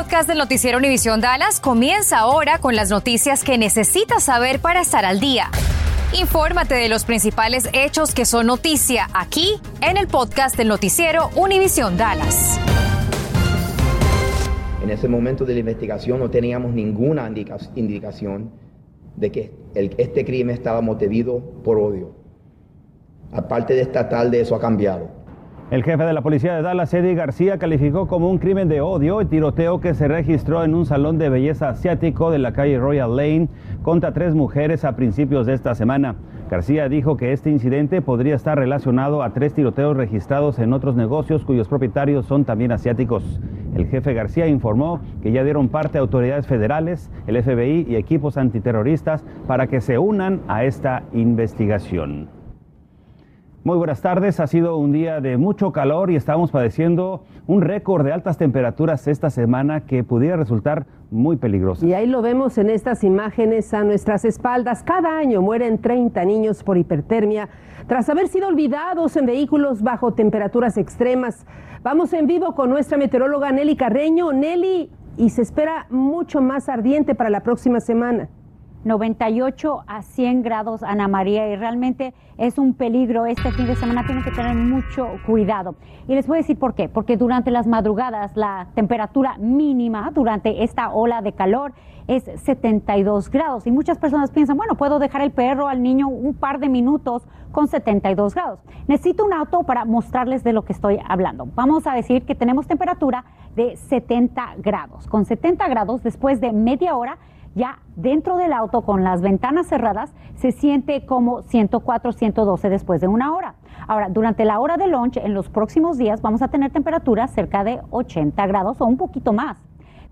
podcast del noticiero Univisión Dallas comienza ahora con las noticias que necesitas saber para estar al día. Infórmate de los principales hechos que son noticia aquí en el podcast del noticiero Univisión Dallas. En ese momento de la investigación no teníamos ninguna indicación de que este crimen estaba motivado por odio. Aparte de esta de eso ha cambiado. El jefe de la policía de Dallas, Eddie García, calificó como un crimen de odio el tiroteo que se registró en un salón de belleza asiático de la calle Royal Lane contra tres mujeres a principios de esta semana. García dijo que este incidente podría estar relacionado a tres tiroteos registrados en otros negocios cuyos propietarios son también asiáticos. El jefe García informó que ya dieron parte a autoridades federales, el FBI y equipos antiterroristas para que se unan a esta investigación. Muy buenas tardes, ha sido un día de mucho calor y estamos padeciendo un récord de altas temperaturas esta semana que pudiera resultar muy peligroso. Y ahí lo vemos en estas imágenes a nuestras espaldas. Cada año mueren 30 niños por hipertermia tras haber sido olvidados en vehículos bajo temperaturas extremas. Vamos en vivo con nuestra meteoróloga Nelly Carreño. Nelly, y se espera mucho más ardiente para la próxima semana. 98 a 100 grados, Ana María, y realmente es un peligro. Este fin de semana tienen que tener mucho cuidado. Y les voy a decir por qué. Porque durante las madrugadas la temperatura mínima durante esta ola de calor es 72 grados. Y muchas personas piensan, bueno, puedo dejar el perro al niño un par de minutos con 72 grados. Necesito un auto para mostrarles de lo que estoy hablando. Vamos a decir que tenemos temperatura de 70 grados. Con 70 grados, después de media hora, ya dentro del auto con las ventanas cerradas se siente como 104, 112 después de una hora. Ahora, durante la hora de lunch, en los próximos días vamos a tener temperaturas cerca de 80 grados o un poquito más.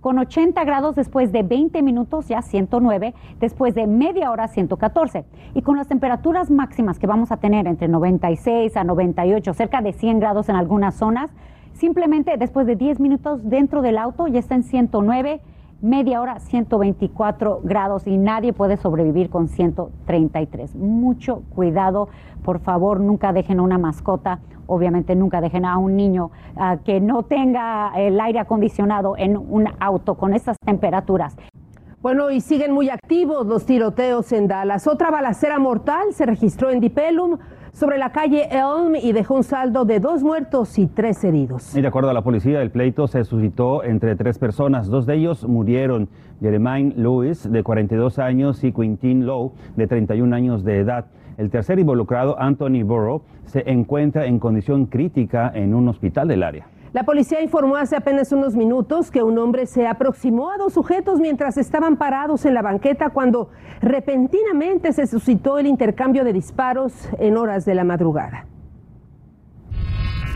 Con 80 grados después de 20 minutos ya 109, después de media hora 114. Y con las temperaturas máximas que vamos a tener entre 96 a 98, cerca de 100 grados en algunas zonas, simplemente después de 10 minutos dentro del auto ya está en 109 media hora 124 grados y nadie puede sobrevivir con 133. Mucho cuidado, por favor, nunca dejen una mascota, obviamente nunca dejen a un niño ah, que no tenga el aire acondicionado en un auto con estas temperaturas. Bueno, y siguen muy activos los tiroteos en Dallas. Otra balacera mortal se registró en Dipelum sobre la calle Elm y dejó un saldo de dos muertos y tres heridos. De acuerdo a la policía, el pleito se suscitó entre tres personas. Dos de ellos murieron, Jeremiah Lewis, de 42 años, y Quintin Lowe, de 31 años de edad. El tercer involucrado, Anthony Burrow, se encuentra en condición crítica en un hospital del área. La policía informó hace apenas unos minutos que un hombre se aproximó a dos sujetos mientras estaban parados en la banqueta cuando repentinamente se suscitó el intercambio de disparos en horas de la madrugada.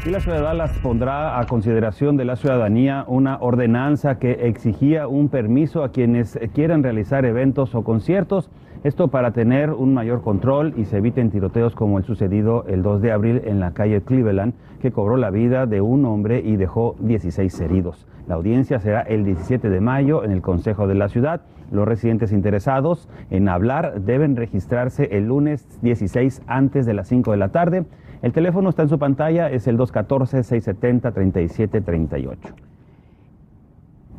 Y la ciudad pondrá a consideración de la ciudadanía una ordenanza que exigía un permiso a quienes quieran realizar eventos o conciertos esto para tener un mayor control y se eviten tiroteos como el sucedido el 2 de abril en la calle Cleveland, que cobró la vida de un hombre y dejó 16 heridos. La audiencia será el 17 de mayo en el Consejo de la Ciudad. Los residentes interesados en hablar deben registrarse el lunes 16 antes de las 5 de la tarde. El teléfono está en su pantalla, es el 214-670-3738.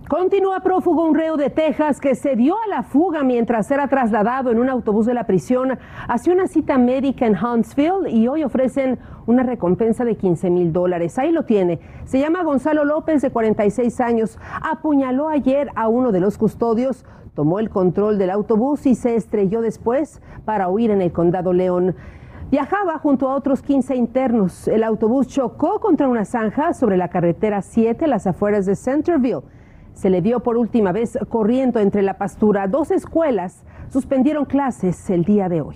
Continúa prófugo un reo de Texas que se dio a la fuga mientras era trasladado en un autobús de la prisión hacia una cita médica en Huntsville y hoy ofrecen una recompensa de 15 mil dólares. Ahí lo tiene. Se llama Gonzalo López, de 46 años. Apuñaló ayer a uno de los custodios, tomó el control del autobús y se estrelló después para huir en el condado León. Viajaba junto a otros 15 internos. El autobús chocó contra una zanja sobre la carretera 7, las afueras de Centerville se le dio por última vez corriendo entre la pastura. Dos escuelas suspendieron clases el día de hoy.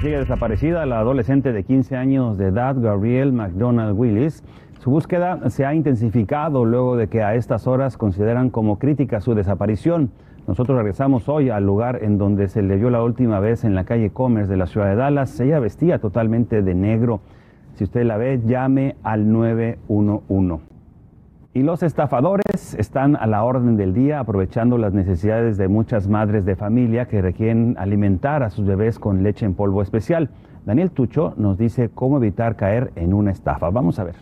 Sigue desaparecida la adolescente de 15 años de edad, Gabrielle McDonald Willis. Su búsqueda se ha intensificado luego de que a estas horas consideran como crítica su desaparición. Nosotros regresamos hoy al lugar en donde se le vio la última vez en la calle Commerce de la ciudad de Dallas. Ella vestía totalmente de negro. Si usted la ve, llame al 911. Y los estafadores están a la orden del día aprovechando las necesidades de muchas madres de familia que requieren alimentar a sus bebés con leche en polvo especial. Daniel Tucho nos dice cómo evitar caer en una estafa. Vamos a ver.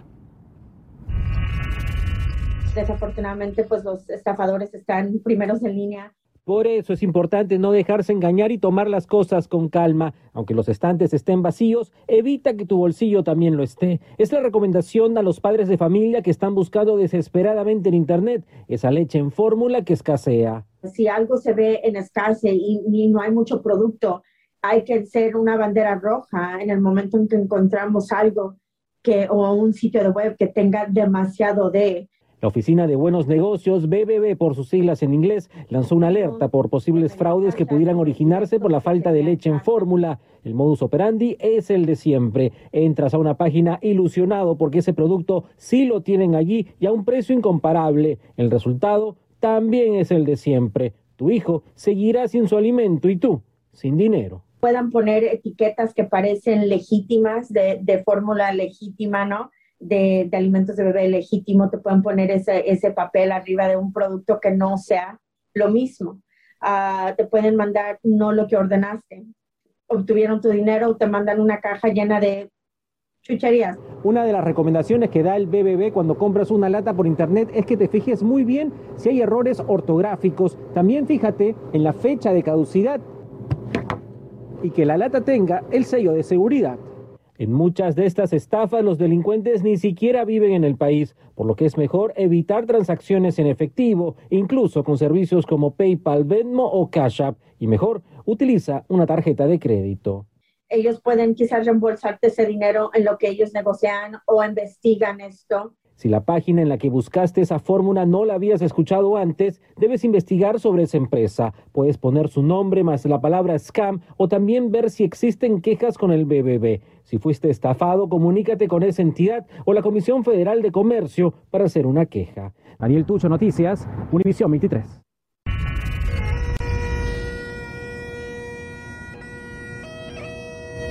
desafortunadamente pues los estafadores están primeros en línea por eso es importante no dejarse engañar y tomar las cosas con calma. Aunque los estantes estén vacíos, evita que tu bolsillo también lo esté. Es la recomendación a los padres de familia que están buscando desesperadamente en Internet esa leche en fórmula que escasea. Si algo se ve en escasez y, no hay mucho producto, hay que ser una bandera roja en el momento en que encontramos algo que, o un sitio de web que tenga demasiado de la Oficina de Buenos Negocios, BBB por sus siglas en inglés, lanzó una alerta por posibles fraudes que pudieran originarse por la falta de leche en fórmula. El modus operandi es el de siempre. Entras a una página ilusionado porque ese producto sí lo tienen allí y a un precio incomparable. El resultado también es el de siempre. Tu hijo seguirá sin su alimento y tú sin dinero puedan poner etiquetas que parecen legítimas, de, fórmula legítima, ¿no? De, alimentos de bebé legítimo, te pueden poner ese, ese, papel arriba de un producto que no sea lo mismo. Ah, te pueden mandar no lo que ordenaste. Obtuvieron tu dinero, te mandan una caja llena de chucherías. Una de las recomendaciones que da el BBB cuando compras una lata por internet es que te fijes muy bien si hay errores ortográficos. También fíjate en la fecha de caducidad y que la lata tenga el sello de seguridad. En muchas de estas estafas los delincuentes ni siquiera viven en el país, por lo que es mejor evitar transacciones en efectivo, incluso con servicios como PayPal, Venmo o Cash App, y mejor utiliza una tarjeta de crédito. Ellos pueden quizás reembolsarte ese dinero en lo que ellos negocian o investigan esto si la página en la que buscaste esa fórmula no la habías escuchado antes, debes investigar sobre esa empresa. Puedes poner su nombre más la palabra scam o también ver si existen quejas con el BBB. Si fuiste estafado, comunícate con esa entidad o la Comisión Federal de Comercio para hacer una queja. Daniel Tucho, Noticias, Univisión 23.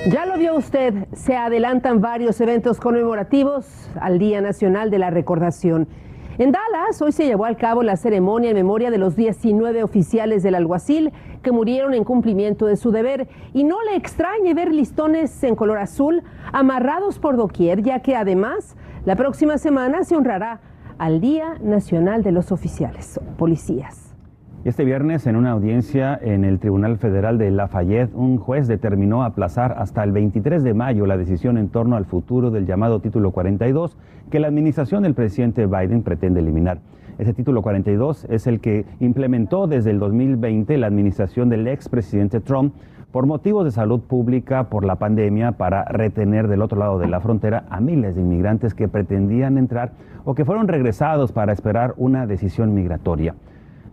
Ya lo vio usted, se adelantan varios eventos conmemorativos al Día Nacional de la Recordación. En Dallas, hoy se llevó a cabo la ceremonia en memoria de los 19 oficiales del alguacil que murieron en cumplimiento de su deber. Y no le extrañe ver listones en color azul amarrados por doquier, ya que además la próxima semana se honrará al Día Nacional de los Oficiales, policías. Este viernes, en una audiencia en el Tribunal Federal de Lafayette, un juez determinó aplazar hasta el 23 de mayo la decisión en torno al futuro del llamado Título 42 que la administración del presidente Biden pretende eliminar. Ese título 42 es el que implementó desde el 2020 la administración del expresidente Trump por motivos de salud pública por la pandemia para retener del otro lado de la frontera a miles de inmigrantes que pretendían entrar o que fueron regresados para esperar una decisión migratoria.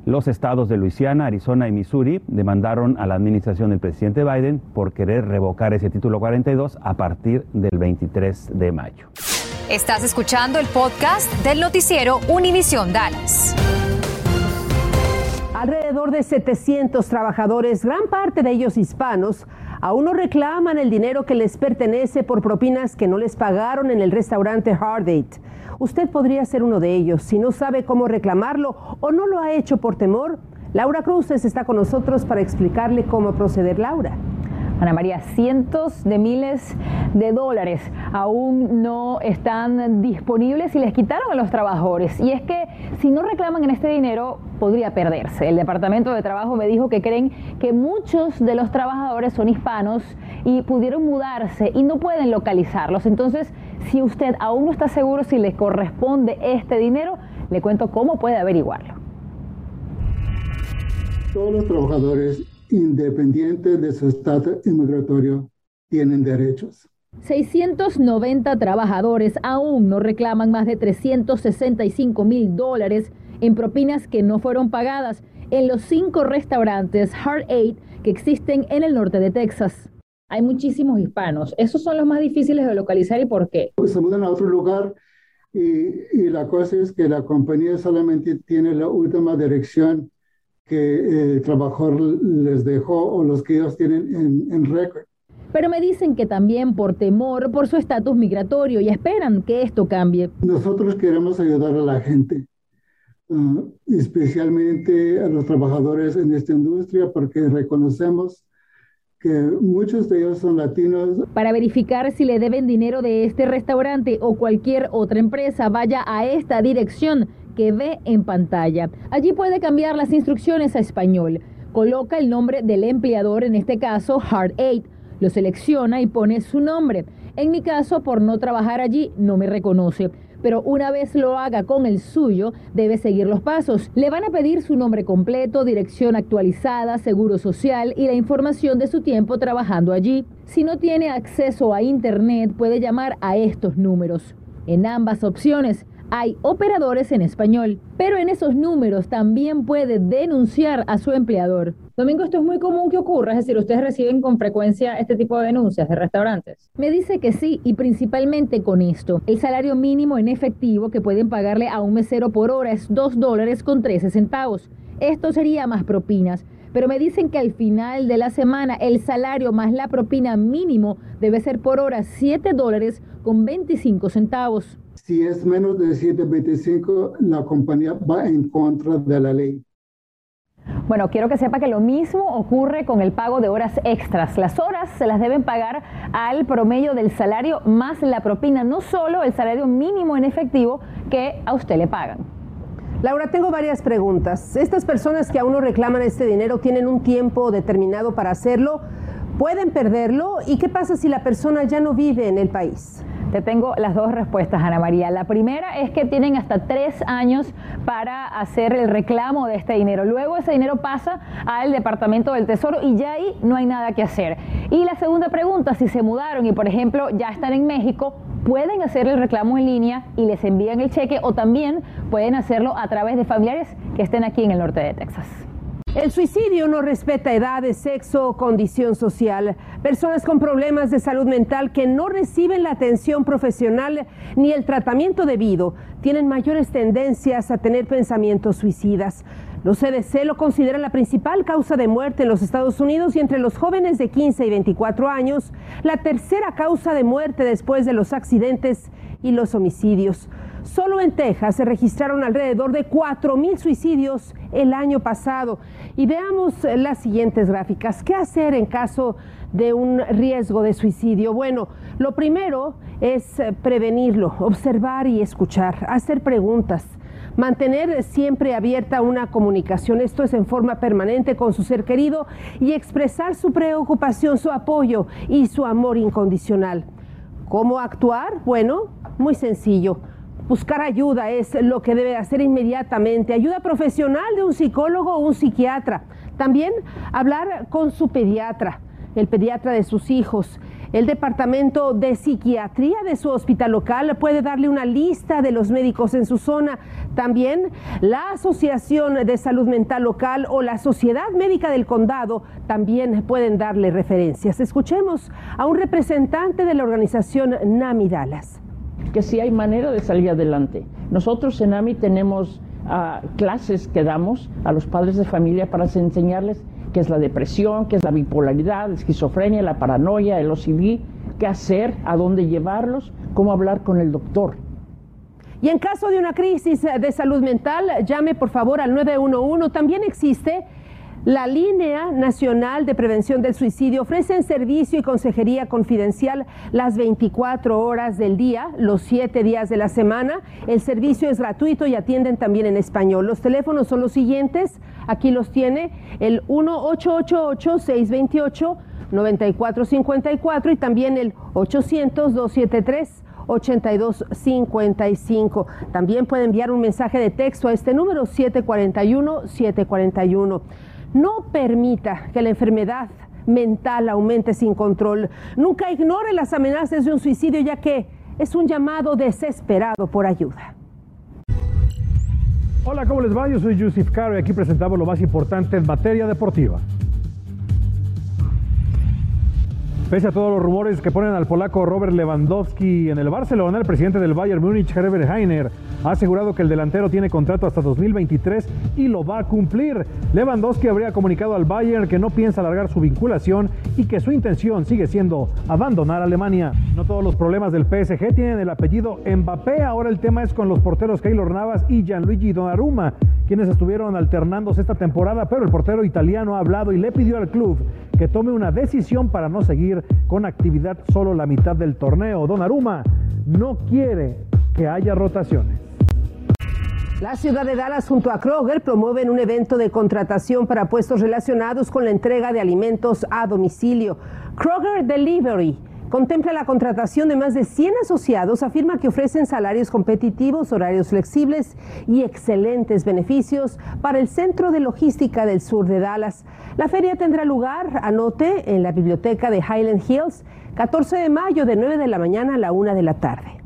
Los estados de Luisiana, Arizona y Missouri demandaron a la administración del presidente Biden por querer revocar ese título 42 a partir del 23 de mayo. Estás escuchando el podcast del noticiero Univisión Dallas. Alrededor de 700 trabajadores, gran parte de ellos hispanos, aún no reclaman el dinero que les pertenece por propinas que no les pagaron en el restaurante Hard Date. Usted podría ser uno de ellos. Si no sabe cómo reclamarlo o no lo ha hecho por temor, Laura Cruces está con nosotros para explicarle cómo proceder. Laura. Ana María, cientos de miles de dólares aún no están disponibles y les quitaron a los trabajadores. Y es que si no reclaman en este dinero, podría perderse. El Departamento de Trabajo me dijo que creen que muchos de los trabajadores son hispanos y pudieron mudarse y no pueden localizarlos. Entonces, si usted aún no está seguro si le corresponde este dinero, le cuento cómo puede averiguarlo. Todos los trabajadores independientes de su estatus inmigratorio tienen derechos. 690 trabajadores aún no reclaman más de 365 mil dólares en propinas que no fueron pagadas en los cinco restaurantes Hard Eight que existen en el norte de Texas. Hay muchísimos hispanos. ¿Esos son los más difíciles de localizar y por qué? Pues se mudan a otro lugar y, la cosa es que la compañía solamente tiene la última dirección que el trabajador les dejó o los que ellos tienen en, en récord. Pero me dicen que también por temor, por su estatus migratorio y esperan que esto cambie. Nosotros queremos ayudar a la gente, especialmente a los trabajadores en esta industria, porque reconocemos que muchos de ellos son latinos. Para verificar si le deben dinero de este restaurante o cualquier otra empresa, vaya a esta dirección que ve en pantalla. Allí puede cambiar las instrucciones a español. Coloca el nombre del empleador, en este caso Hard 8. Lo selecciona y pone su nombre. En mi caso, por no trabajar allí, no me reconoce pero una vez lo haga con el suyo, debe seguir los pasos. Le van a pedir su nombre completo, dirección actualizada, seguro social y la información de su tiempo trabajando allí. Si no tiene acceso a Internet, puede llamar a estos números. En ambas opciones, hay operadores en español, pero en esos números también puede denunciar a su empleador. Domingo, esto es muy común que ocurra, es decir, ustedes reciben con frecuencia este tipo de denuncias de restaurantes. Me dice que sí, y principalmente con esto. El salario mínimo en efectivo que pueden pagarle a un mesero por hora es 2 dólares con 13 centavos. Esto sería más propinas pero me dicen que al final de la semana el salario más la propina mínimo debe ser por hora 7 dólares con 25 centavos. Si es menos de 7.25, la compañía va en contra de la ley. Bueno, quiero que sepa que lo mismo ocurre con el pago de horas extras. Las horas se las deben pagar al promedio del salario más la propina, no solo el salario mínimo en efectivo que a usted le pagan. Laura, tengo varias preguntas. Estas personas que aún no reclaman este dinero tienen un tiempo determinado para hacerlo. ¿Pueden perderlo? ¿Y qué pasa si la persona ya no vive en el país? Te tengo las dos respuestas, Ana María. La primera es que tienen hasta tres años para hacer el reclamo de este dinero. Luego ese dinero pasa al Departamento del Tesoro y ya ahí no hay nada que hacer. Y la segunda pregunta, si se mudaron y por ejemplo ya están en México, pueden hacer el reclamo en línea y les envían el cheque o también pueden hacerlo a través de familiares que estén aquí en el norte de Texas. El suicidio no respeta edades, sexo o condición social. Personas con problemas de salud mental que no reciben la atención profesional ni el tratamiento debido tienen mayores tendencias a tener pensamientos suicidas. Los CDC lo consideran la principal causa de muerte en los Estados Unidos y entre los jóvenes de 15 y 24 años, la tercera causa de muerte después de los accidentes y los homicidios. Solo en Texas se registraron alrededor de 4.000 suicidios el año pasado. Y veamos las siguientes gráficas. ¿Qué hacer en caso de un riesgo de suicidio? Bueno, lo primero es prevenirlo, observar y escuchar, hacer preguntas. Mantener siempre abierta una comunicación, esto es en forma permanente con su ser querido y expresar su preocupación, su apoyo y su amor incondicional. ¿Cómo actuar? Bueno, muy sencillo Buscar ayuda es lo que debe hacer inmediatamente. Ayuda profesional de un psicólogo o un psiquiatra. También hablar con su pediatra, el pediatra de sus hijos. El departamento de psiquiatría de su hospital local puede darle una lista de los médicos en su zona. También la Asociación de Salud Mental Local o la Sociedad Médica del Condado también pueden darle referencias. Escuchemos a un representante de la organización NAMI Dallas que sí hay manera de salir adelante. Nosotros en AMI tenemos ah, clases que damos a los padres de familia para enseñarles qué es la depresión, qué es la bipolaridad, la esquizofrenia, la paranoia, el OCD, qué hacer, a dónde llevarlos, cómo hablar con el doctor. Y en caso de una crisis de salud mental, llame por favor al 911. También existe la Línea Nacional de Prevención del Suicidio ofrece servicio y consejería confidencial las 24 horas del día, los 7 días de la semana. El servicio es gratuito y atienden también en español. Los teléfonos son los siguientes, aquí los tiene, el 1-888-628-9454 y también el 800-273. 8255. También puede enviar un mensaje de texto a este número 741 741. No permita que la enfermedad mental aumente sin control. Nunca ignore las amenazas de un suicidio ya que es un llamado desesperado por ayuda. Hola, ¿cómo les va? Yo soy Yusuf Caro y aquí presentamos lo más importante en materia deportiva. Pese a todos los rumores que ponen al polaco Robert Lewandowski en el Barcelona, el presidente del Bayern Múnich, Herbert Heiner, ha asegurado que el delantero tiene contrato hasta 2023 y lo va a cumplir. Lewandowski habría comunicado al Bayern que no piensa alargar su vinculación y que su intención sigue siendo abandonar Alemania. No todos los problemas del PSG tienen el apellido Mbappé, ahora el tema es con los porteros Keylor Navas y Gianluigi Donnarumma, quienes estuvieron alternándose esta temporada, pero el portero italiano ha hablado y le pidió al club que tome una decisión para no seguir con actividad solo la mitad del torneo. Donnarumma no quiere que haya rotaciones. La ciudad de Dallas junto a Kroger promueven un evento de contratación para puestos relacionados con la entrega de alimentos a domicilio. Kroger Delivery contempla la contratación de más de 100 asociados, afirma que ofrecen salarios competitivos, horarios flexibles y excelentes beneficios para el centro de logística del sur de Dallas. La feria tendrá lugar, anote, en la biblioteca de Highland Hills, 14 de mayo de 9 de la mañana a la 1 de la tarde.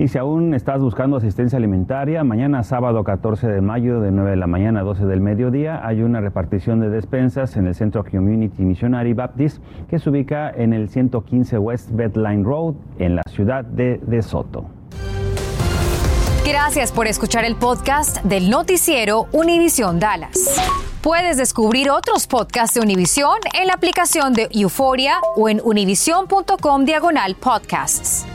Y si aún estás buscando asistencia alimentaria, mañana sábado 14 de mayo de 9 de la mañana a 12 del mediodía hay una repartición de despensas en el Centro Community Missionary Baptist que se ubica en el 115 West Bedline Road en la ciudad de De Soto. Gracias por escuchar el podcast del noticiero Univisión Dallas. Puedes descubrir otros podcasts de Univisión en la aplicación de Euforia o en univision.com diagonal podcasts.